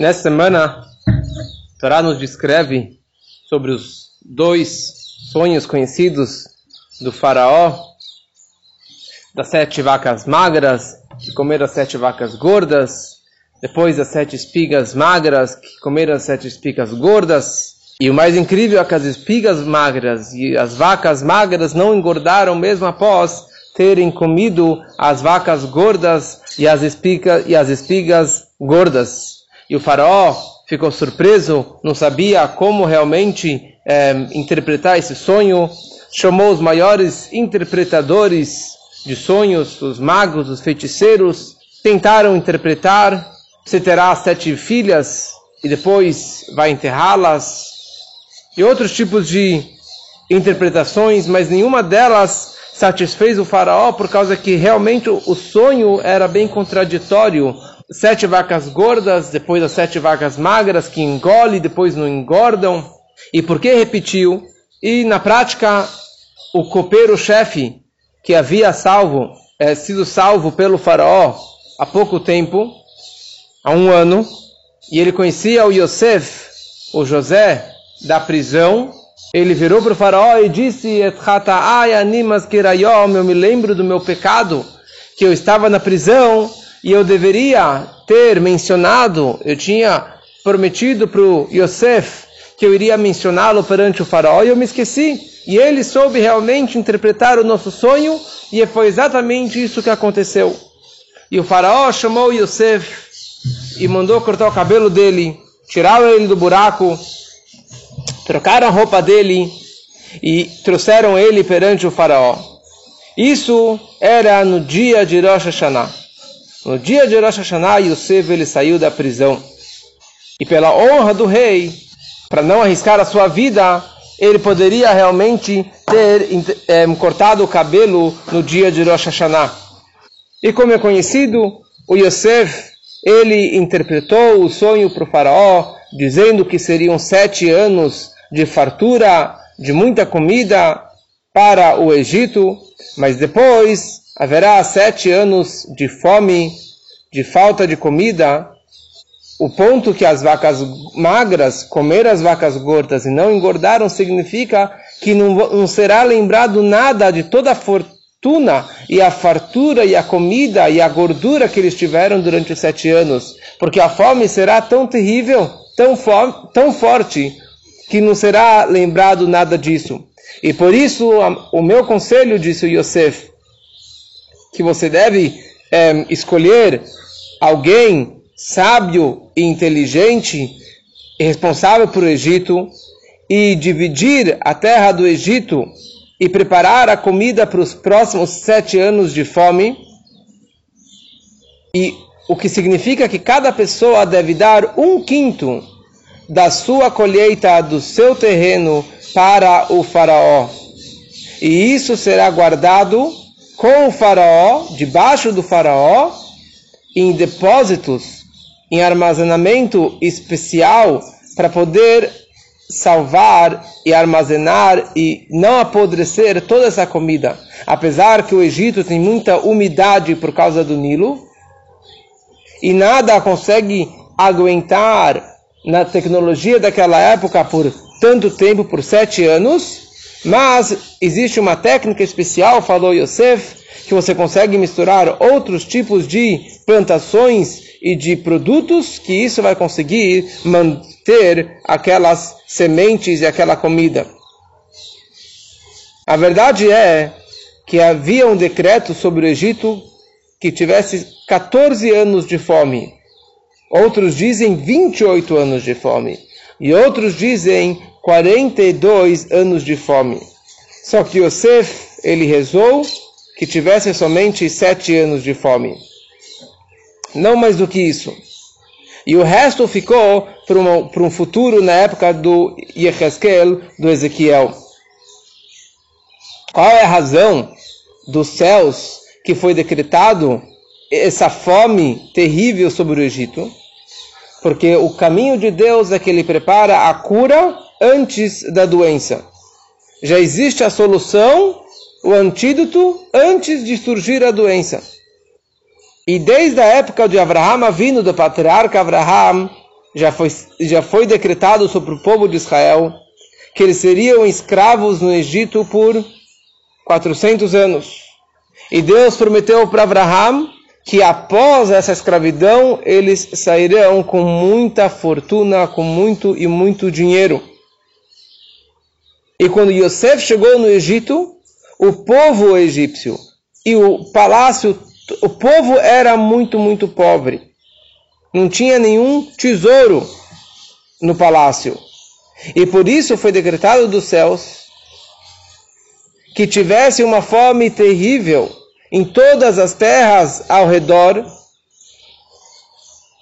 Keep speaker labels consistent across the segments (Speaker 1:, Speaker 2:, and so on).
Speaker 1: Nessa semana, Torá nos descreve sobre os dois sonhos conhecidos do faraó, das sete vacas magras, que comeram as sete vacas gordas, depois das sete espigas magras, que comeram as sete espigas gordas, e o mais incrível é que as espigas magras e as vacas magras não engordaram mesmo após terem comido as vacas gordas e as, espiga, e as espigas gordas. E o faraó ficou surpreso, não sabia como realmente é, interpretar esse sonho, chamou os maiores interpretadores de sonhos, os magos, os feiticeiros, tentaram interpretar, você terá sete filhas e depois vai enterrá-las, e outros tipos de interpretações, mas nenhuma delas satisfez o faraó por causa que realmente o sonho era bem contraditório. Sete vacas gordas, depois as sete vacas magras que engole, depois não engordam. E por que repetiu? E na prática, o copeiro-chefe que havia salvo, é, sido salvo pelo faraó há pouco tempo, há um ano, e ele conhecia o Yosef, o José, da prisão, ele virou para o faraó e disse: Eu me lembro do meu pecado, que eu estava na prisão e eu deveria ter mencionado, eu tinha prometido para o Yosef que eu iria mencioná-lo perante o faraó e eu me esqueci. E ele soube realmente interpretar o nosso sonho e foi exatamente isso que aconteceu. E o faraó chamou Yosef e mandou cortar o cabelo dele, tirar ele do buraco trocaram a roupa dele e trouxeram ele perante o faraó. Isso era no dia de Rosh Hashanah. No dia de Rosh Hashanah, Yosef ele saiu da prisão. E pela honra do rei, para não arriscar a sua vida, ele poderia realmente ter é, cortado o cabelo no dia de Rosh Hashanah. E como é conhecido, o Yosef, ele interpretou o sonho para o faraó, dizendo que seriam sete anos de fartura, de muita comida para o Egito, mas depois haverá sete anos de fome, de falta de comida. O ponto que as vacas magras comeram as vacas gordas e não engordaram significa que não, não será lembrado nada de toda a fortuna e a fartura e a comida e a gordura que eles tiveram durante os sete anos, porque a fome será tão terrível, tão, tão forte, que não será lembrado nada disso. E por isso, o meu conselho, disse Yosef, que você deve é, escolher alguém sábio e inteligente e responsável por o Egito e dividir a terra do Egito e preparar a comida para os próximos sete anos de fome. E o que significa que cada pessoa deve dar um quinto da sua colheita do seu terreno para o faraó. E isso será guardado com o faraó, debaixo do faraó, em depósitos, em armazenamento especial para poder salvar e armazenar e não apodrecer toda essa comida. Apesar que o Egito tem muita umidade por causa do Nilo e nada consegue aguentar na tecnologia daquela época por tanto tempo, por sete anos, mas existe uma técnica especial, falou Yosef, que você consegue misturar outros tipos de plantações e de produtos, que isso vai conseguir manter aquelas sementes e aquela comida. A verdade é que havia um decreto sobre o Egito que tivesse 14 anos de fome. Outros dizem 28 anos de fome. E outros dizem 42 anos de fome. Só que Yosef, ele rezou que tivesse somente sete anos de fome. Não mais do que isso. E o resto ficou para um futuro na época do Yehezkel, do Ezequiel. Qual é a razão dos céus que foi decretado essa fome terrível sobre o Egito? Porque o caminho de Deus é que ele prepara a cura antes da doença. Já existe a solução, o antídoto, antes de surgir a doença. E desde a época de Abraham, vindo do patriarca Abraham, já foi, já foi decretado sobre o povo de Israel que eles seriam escravos no Egito por 400 anos. E Deus prometeu para Abraham que após essa escravidão eles sairão com muita fortuna, com muito e muito dinheiro. E quando Yosef chegou no Egito, o povo egípcio e o palácio, o povo era muito, muito pobre. Não tinha nenhum tesouro no palácio. E por isso foi decretado dos céus que tivesse uma fome terrível em todas as terras ao redor,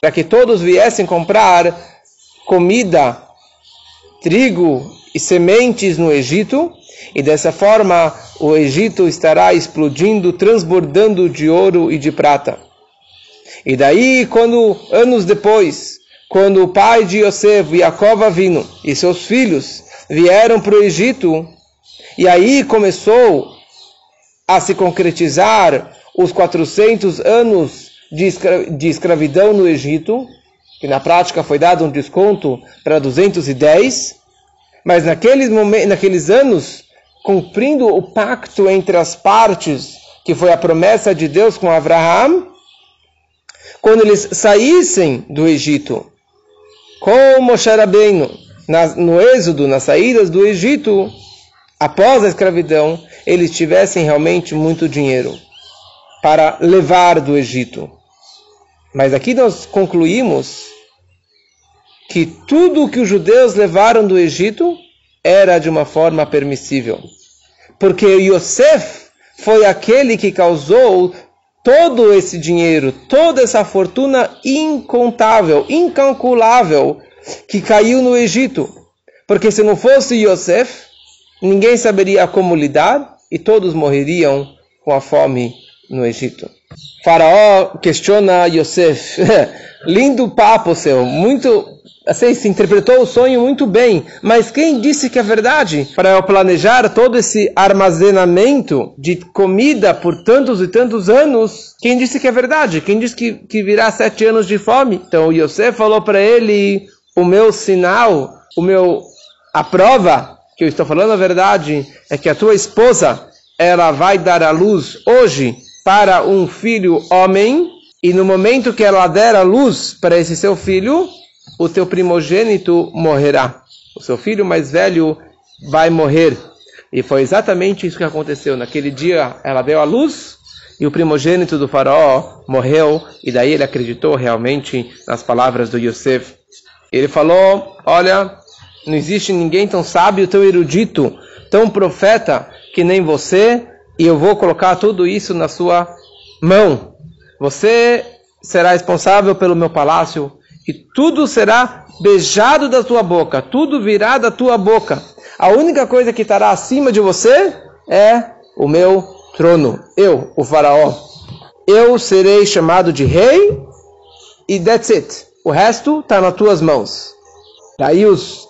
Speaker 1: para que todos viessem comprar comida, trigo e sementes no Egito, e dessa forma o Egito estará explodindo, transbordando de ouro e de prata. E daí, quando anos depois, quando o pai de Yosef, Jacob Avino, e seus filhos vieram para o Egito, e aí começou a se concretizar os 400 anos de, escra de escravidão no Egito, que na prática foi dado um desconto para 210, mas naqueles, momentos, naqueles anos, cumprindo o pacto entre as partes, que foi a promessa de Deus com Abraão, quando eles saíssem do Egito, com Moshe Rabbeinu, no êxodo, nas saídas do Egito, após a escravidão, eles tivessem realmente muito dinheiro para levar do Egito. Mas aqui nós concluímos que tudo o que os judeus levaram do Egito era de uma forma permissível. Porque Yosef foi aquele que causou todo esse dinheiro, toda essa fortuna incontável, incalculável que caiu no Egito. Porque se não fosse Yosef, ninguém saberia como lidar e todos morreriam com a fome no Egito. Faraó questiona Yosef. Lindo papo seu, muito assim, se interpretou o sonho muito bem, mas quem disse que é verdade? Para planejar todo esse armazenamento de comida por tantos e tantos anos, quem disse que é verdade? Quem disse que, que virá sete anos de fome? Então Yosef falou para ele: o meu sinal, o meu, a prova que eu estou falando a verdade é que a tua esposa ela vai dar a luz hoje para um filho homem e no momento que ela der a luz para esse seu filho, o teu primogênito morrerá. O seu filho mais velho vai morrer. E foi exatamente isso que aconteceu. Naquele dia ela deu a luz e o primogênito do faraó morreu. E daí ele acreditou realmente nas palavras do Yosef. Ele falou: Olha, não existe ninguém tão sábio, tão erudito, tão profeta que nem você. E eu vou colocar tudo isso na sua mão. Você será responsável pelo meu palácio, e tudo será beijado da tua boca, tudo virá da tua boca. A única coisa que estará acima de você é o meu trono, eu, o faraó. Eu serei chamado de rei e that's it. O resto está nas tuas mãos. Daí os,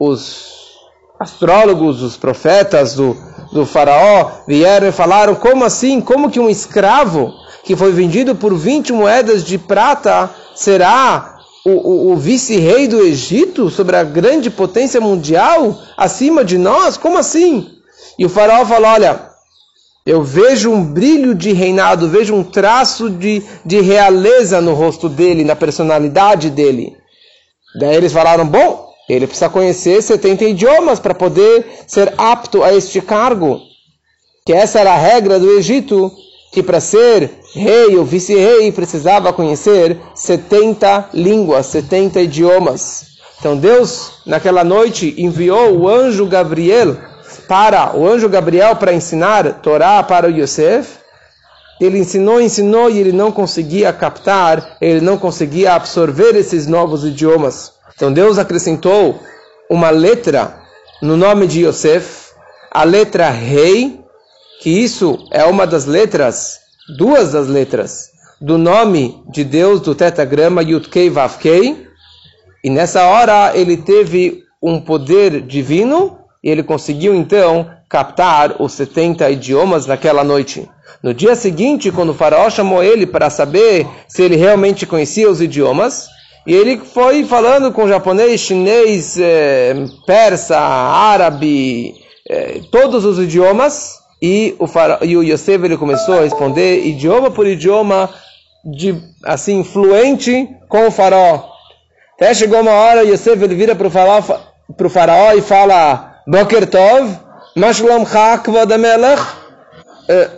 Speaker 1: os astrólogos, os profetas do, do faraó vieram e falaram, como assim? Como que um escravo que foi vendido por 20 moedas de prata será o, o, o vice-rei do Egito, sobre a grande potência mundial, acima de nós? Como assim? E o faraó falou: Olha, eu vejo um brilho de reinado, vejo um traço de, de realeza no rosto dele, na personalidade dele. Daí eles falaram: Bom, ele precisa conhecer 70 idiomas para poder ser apto a este cargo. Que essa era a regra do Egito que para ser rei ou vice-rei precisava conhecer 70 línguas, 70 idiomas. Então Deus, naquela noite, enviou o anjo Gabriel para o anjo Gabriel para ensinar Torá para Yosef. Ele ensinou, ensinou e ele não conseguia captar, ele não conseguia absorver esses novos idiomas. Então Deus acrescentou uma letra no nome de Yosef, a letra rei, que isso é uma das letras, duas das letras, do nome de Deus do tetagrama Yudkei Vavkei, e nessa hora ele teve um poder divino e ele conseguiu então captar os 70 idiomas naquela noite. No dia seguinte, quando o faraó chamou ele para saber se ele realmente conhecia os idiomas, E ele foi falando com japonês, chinês, eh, persa, árabe, eh, todos os idiomas. E o, fara... e o Yosef ele começou a responder idioma por idioma, de, assim, fluente com o faraó. Até chegou uma hora, Yosef ele vira para o faraó, e fala: Boker Tov, Mashlam Hakva melech eh,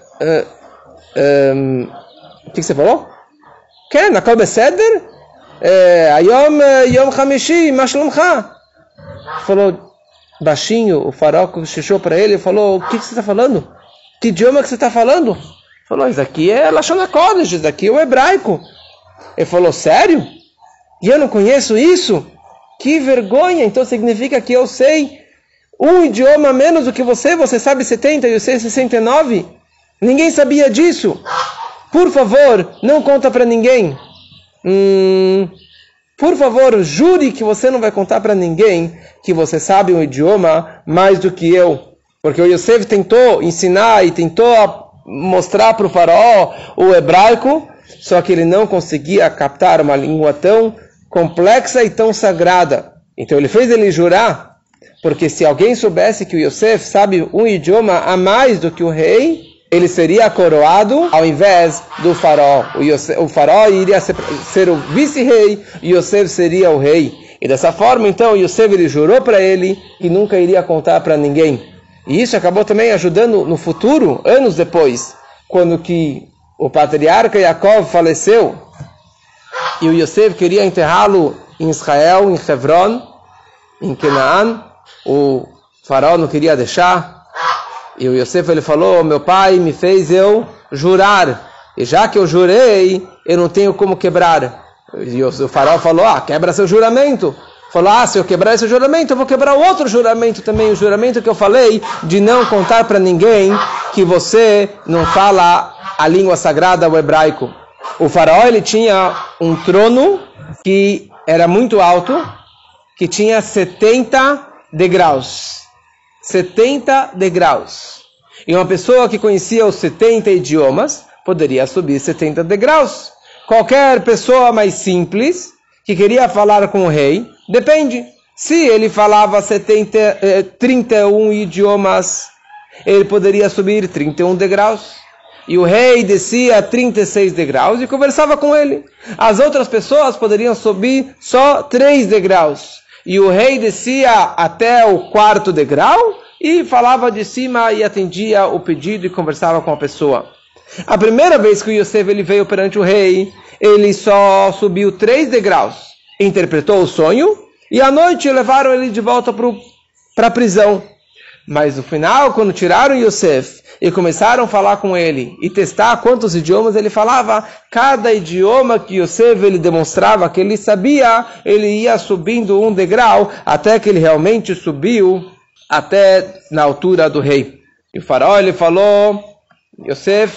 Speaker 1: eh, O que você falou? Que? Na Seder? Eh, Ayom Yom Hamishi, Mashlamcha. Falou baixinho, o faraó cochichou para ele e falou, o que, que você está falando? Que idioma que você está falando? Falou, isso aqui é Lashon HaKodesh, isso aqui é o hebraico. Ele falou, sério? E eu não conheço isso? Que vergonha! Então significa que eu sei um idioma menos do que você, você sabe 70 e eu sei 69? Ninguém sabia disso. Por favor, não conta para ninguém. Hum, por favor, jure que você não vai contar para ninguém que você sabe um idioma mais do que eu. Porque o Yosef tentou ensinar e tentou mostrar para o faraó o hebraico, só que ele não conseguia captar uma língua tão complexa e tão sagrada. Então ele fez ele jurar, porque se alguém soubesse que o Yosef sabe um idioma a mais do que o rei, ele seria coroado ao invés do faraó. O, faraó iria ser, ser o vice-rei e Yosef seria o rei. E dessa forma, então, Yosef ele jurou para ele que nunca iria contar para ninguém. E isso acabou também ajudando no futuro, anos depois, quando que o patriarca Yaakov faleceu e o Yosef queria enterrá-lo em Israel, em Hebron, em Canaan. O faraó não queria deixar. E o Yosef ele falou: Meu pai me fez eu jurar. E já que eu jurei, eu não tenho como quebrar. E o faraó falou: Ah, quebra seu juramento. Falou: Ah, se eu quebrar esse juramento, eu vou quebrar outro juramento também. O juramento que eu falei de não contar para ninguém que você não fala a língua sagrada, o hebraico. O faraó ele tinha um trono que era muito alto, que tinha 70 degraus. 70 degraus. E uma pessoa que conhecia os 70 idiomas poderia subir 70 degraus. Qualquer pessoa mais simples que queria falar com o rei, depende. Se ele falava 70, eh, 31 idiomas, ele poderia subir 31 degraus. E o rei descia 36 degraus e conversava com ele. As outras pessoas poderiam subir só 3 degraus e o rei descia até o quarto degrau e falava de cima e atendia o pedido e conversava com a pessoa. A primeira vez que o Yosef ele veio perante o rei, ele só subiu três degraus, interpretou o sonho e à noite levaram ele de volta para a prisão. Mas no final, quando tiraram Yosef e começaram a falar com ele e testar quantos idiomas ele falava, cada idioma que Yosef ele demonstrava que ele sabia, ele ia subindo um degrau até que ele realmente subiu até na altura do rei. E o faraó ele falou: Yosef,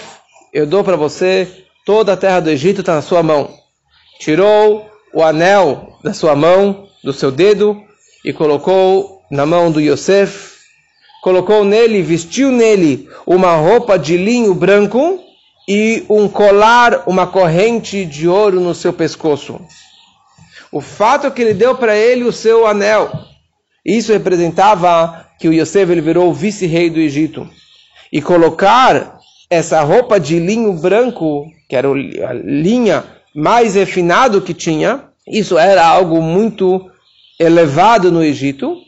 Speaker 1: eu dou para você toda a terra do Egito está na sua mão. Tirou o anel da sua mão, do seu dedo e colocou na mão do Yosef colocou nele, vestiu nele uma roupa de linho branco e um colar, uma corrente de ouro no seu pescoço. O fato é que ele deu para ele o seu anel. Isso representava que o Yosef ele virou vice-rei do Egito. E colocar essa roupa de linho branco, que era a linha mais refinado que tinha, isso era algo muito elevado no Egito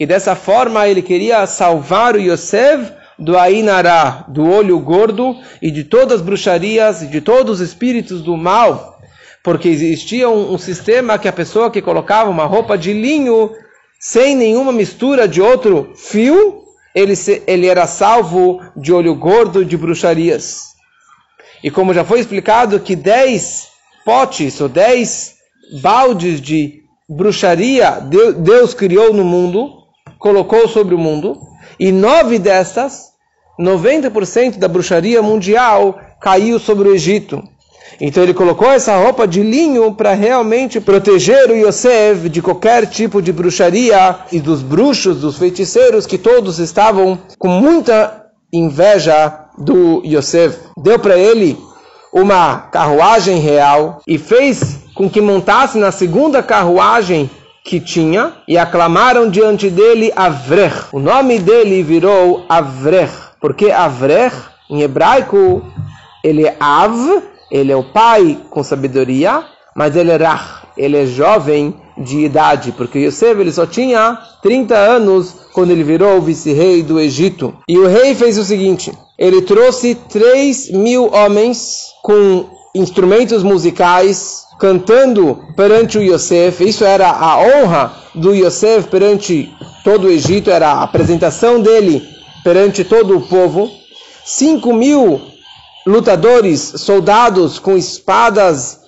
Speaker 1: que dessa forma ele queria salvar o Yosef do Ainará, do olho gordo e de todas as bruxarias e de todos os espíritos do mal, porque existia um, um, sistema que a pessoa que colocava uma roupa de linho sem nenhuma mistura de outro fio, ele, se, ele era salvo de olho gordo de bruxarias. E como já foi explicado que dez potes ou dez baldes de bruxaria Deus criou no mundo, colocou sobre o mundo, e nove destas, 90% da bruxaria mundial caiu sobre o Egito. Então ele colocou essa roupa de linho para realmente proteger o Yosef de qualquer tipo de bruxaria e dos bruxos, dos feiticeiros que todos estavam com muita inveja do Yosef. Deu para ele uma carruagem real e fez com que montasse na segunda carruagem que tinha e aclamaram diante dele Avrech. O nome dele virou Avrech, porque Avrech, em hebraico, ele é Av, ele é o pai com sabedoria, mas ele é Rach, ele é jovem de idade, porque Yosef ele só tinha 30 anos quando ele virou vice-rei do Egito. E o rei fez o seguinte: ele trouxe 3 mil homens com instrumentos musicais cantando perante o Yosef. Isso era a honra do Yosef perante todo o Egito, era a apresentação dele perante todo o povo. 5 mil lutadores, soldados com espadas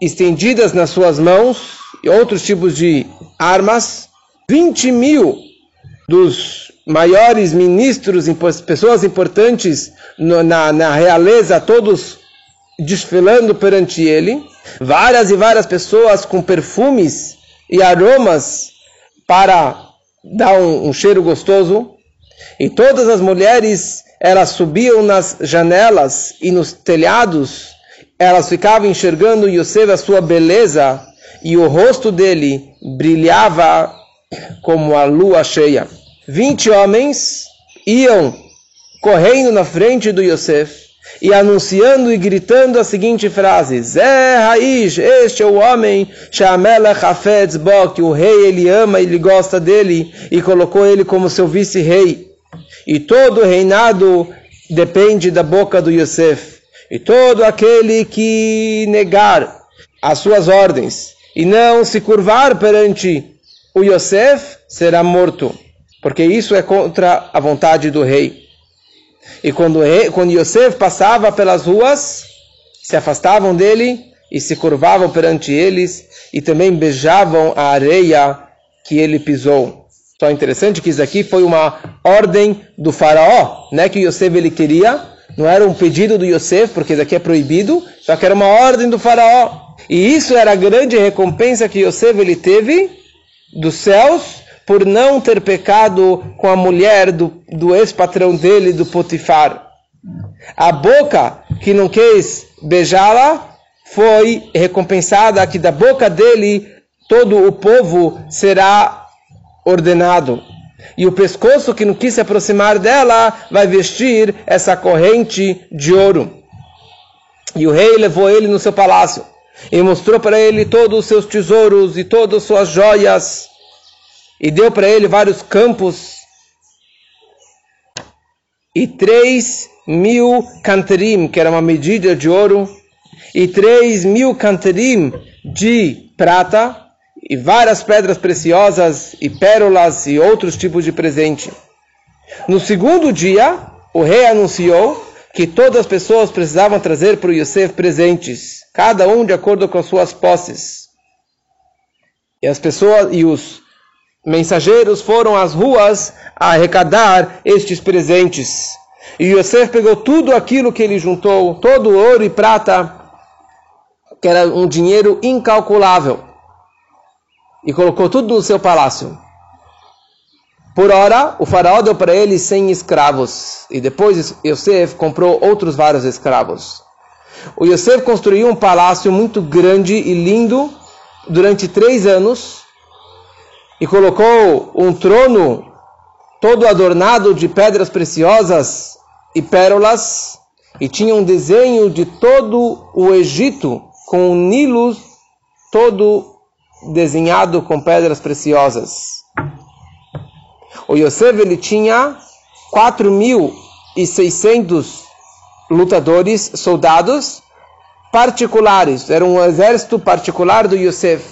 Speaker 1: estendidas nas suas mãos e outros tipos de armas. 20 mil dos maiores ministros, pessoas importantes na, na realeza, todos desfilando perante ele. Várias e várias pessoas com perfumes e aromas para dar um, um cheiro gostoso. E todas as mulheres, elas subiam nas janelas e nos telhados, elas ficavam enxergando Yosef, a sua beleza, e o rosto dele brilhava como a lua cheia. Vinte homens iam correndo na frente do Yosef e anunciando e gritando a seguinte frase: Zé Raiz, este é o homem, Shamelech Hafetz que o rei ele ama, ele gosta dele e colocou ele como seu vice-rei. E todo o reinado depende da boca do Yosef. E todo aquele que negar as suas ordens e não se curvar perante o Yosef será morto, porque isso é contra a vontade do rei. E quando, quando Yosef passava pelas ruas, se afastavam dele e se curvavam perante eles e também beijavam a areia que ele pisou. Só interessante que isso aqui foi uma ordem do faraó, né, que Yosef ele queria, não era um pedido do Yosef, porque isso aqui é proibido, só que era uma ordem do faraó. E isso era a grande recompensa que Yosef ele teve dos céus por não ter pecado com a mulher do, do ex-patrão dele, do Potifar. A boca que não quis beijá-la foi recompensada, que da boca dele todo o povo será ordenado. E o pescoço que não quis se aproximar dela vai vestir essa corrente de ouro. E o rei levou ele no seu palácio e mostrou para ele todos os seus tesouros e todas as suas joias e deu para ele vários campos e três mil canterim, que era uma medida de ouro, e três mil canterim de prata, e várias pedras preciosas, e pérolas, e outros tipos de presente. No segundo dia, o rei anunciou que todas as pessoas precisavam trazer para o Yosef presentes, cada um de acordo com as suas posses. E as pessoas e os mensageiros foram às ruas a arrecadar estes presentes. E Yosef pegou tudo aquilo que ele juntou, todo o ouro e prata, que era um dinheiro incalculável, e colocou tudo no seu palácio. Por hora, o faraó deu para ele 100 escravos, e depois Yosef comprou outros vários escravos. O Yosef construiu um palácio muito grande e lindo durante três anos, e colocou um trono todo adornado de pedras preciosas e pérolas, e tinha um desenho de todo o Egito com o Nilo todo desenhado com pedras preciosas. O Yosef ele tinha 4.600 lutadores, soldados particulares, era um exército particular do Yosef.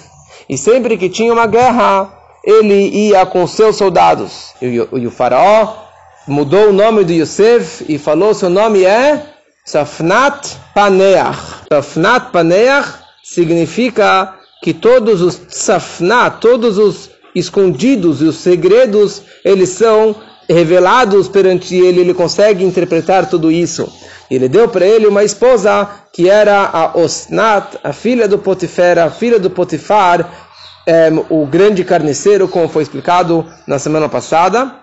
Speaker 1: E sempre que tinha uma guerra, ele ia com seus soldados. E o, e o faraó mudou o nome de Yosef e falou: seu nome é Safnat Paneach. Safnat Paneach significa que todos os Safnat, todos os escondidos e os segredos, eles são revelados perante ele, ele consegue interpretar tudo isso. Ele deu para ele uma esposa que era a Osnat, a filha do Potifar, a filha do Potifar, é, o grande carniceiro, como foi explicado na semana passada.